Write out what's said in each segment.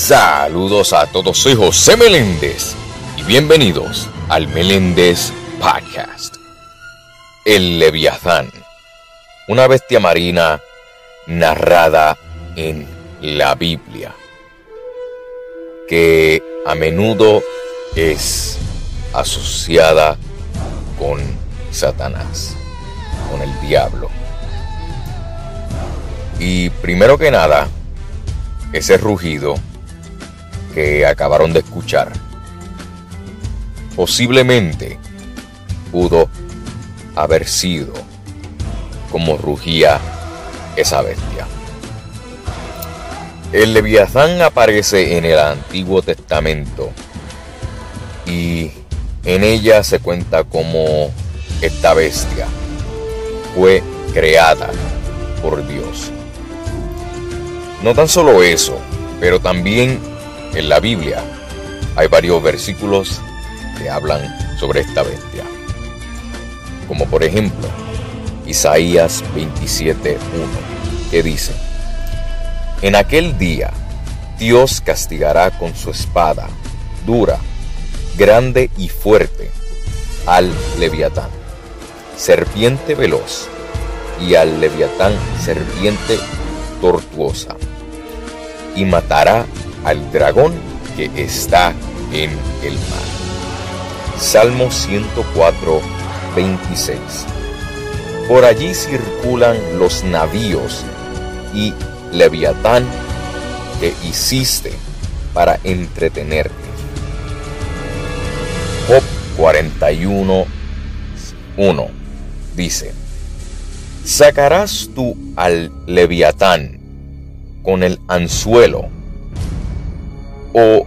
Saludos a todos, soy José Meléndez y bienvenidos al Meléndez Podcast. El Leviatán, una bestia marina narrada en la Biblia, que a menudo es asociada con Satanás, con el diablo. Y primero que nada, ese rugido que acabaron de escuchar posiblemente pudo haber sido como rugía esa bestia. El Leviatán aparece en el Antiguo Testamento y en ella se cuenta como esta bestia fue creada por Dios. No tan solo eso, pero también en la Biblia hay varios versículos que hablan sobre esta bestia. Como por ejemplo, Isaías 27.1, que dice, En aquel día Dios castigará con su espada, dura, grande y fuerte, al leviatán, serpiente veloz, y al leviatán serpiente tortuosa, y matará al dragón que está en el mar. Salmo 104, 26. Por allí circulan los navíos y Leviatán que hiciste para entretenerte. Job 41, 1 dice, ¿sacarás tú al Leviatán con el anzuelo o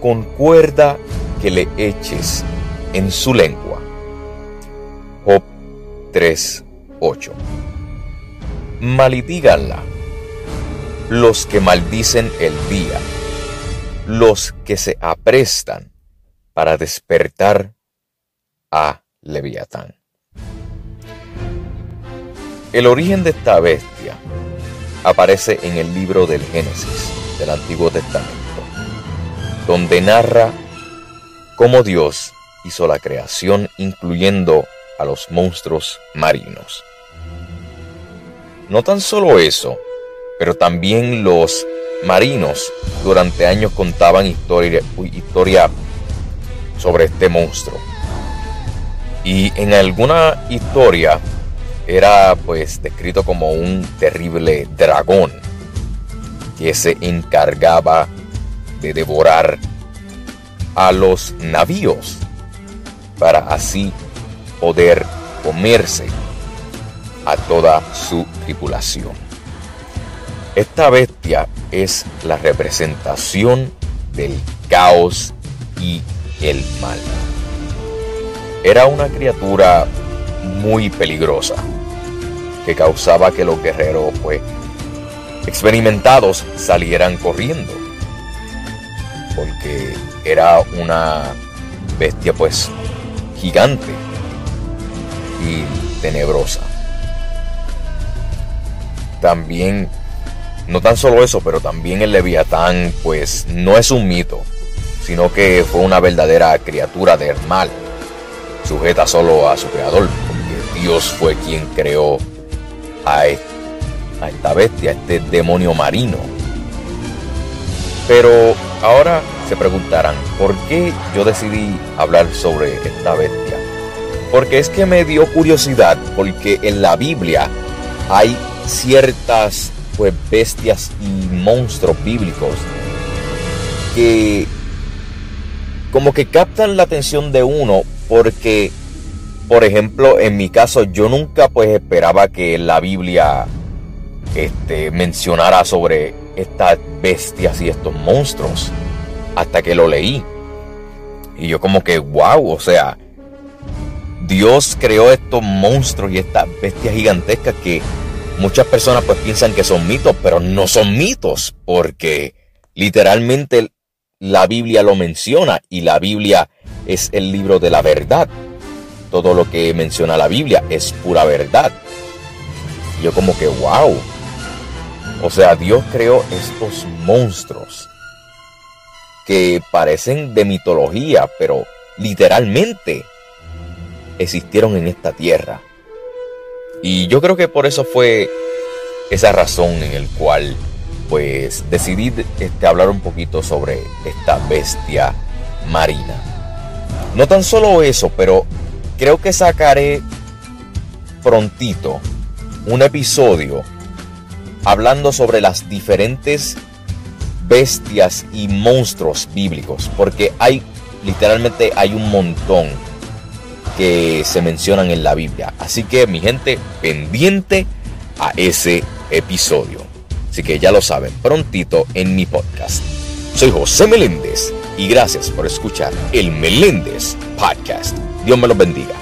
con cuerda que le eches en su lengua. Job 3:8. Maldíganla los que maldicen el día, los que se aprestan para despertar a Leviatán. El origen de esta bestia aparece en el libro del Génesis del Antiguo Testamento donde narra cómo Dios hizo la creación incluyendo a los monstruos marinos. No tan solo eso, pero también los marinos durante años contaban historia, historia sobre este monstruo. Y en alguna historia era pues descrito como un terrible dragón que se encargaba de devorar a los navíos para así poder comerse a toda su tripulación. Esta bestia es la representación del caos y el mal. Era una criatura muy peligrosa que causaba que los guerreros pues, experimentados salieran corriendo porque era una bestia pues gigante y tenebrosa. También, no tan solo eso, pero también el leviatán pues no es un mito, sino que fue una verdadera criatura del mal, sujeta solo a su creador, porque Dios fue quien creó a, a esta bestia, a este demonio marino. Pero Ahora se preguntarán, ¿por qué yo decidí hablar sobre esta bestia? Porque es que me dio curiosidad, porque en la Biblia hay ciertas pues, bestias y monstruos bíblicos que como que captan la atención de uno porque, por ejemplo, en mi caso yo nunca pues esperaba que la Biblia este, mencionara sobre estas bestias y estos monstruos hasta que lo leí. Y yo como que, wow, o sea, Dios creó estos monstruos y estas bestias gigantescas que muchas personas pues piensan que son mitos, pero no son mitos, porque literalmente la Biblia lo menciona y la Biblia es el libro de la verdad. Todo lo que menciona la Biblia es pura verdad. Y yo como que, wow, o sea, Dios creó estos monstruos que parecen de mitología, pero literalmente existieron en esta tierra. Y yo creo que por eso fue esa razón en el cual pues decidí este, hablar un poquito sobre esta bestia marina. No tan solo eso, pero creo que sacaré prontito un episodio hablando sobre las diferentes bestias y monstruos bíblicos, porque hay literalmente hay un montón que se mencionan en la Biblia. Así que mi gente, pendiente a ese episodio. Así que ya lo saben, prontito en mi podcast. Soy José Meléndez y gracias por escuchar el Meléndez Podcast. Dios me los bendiga.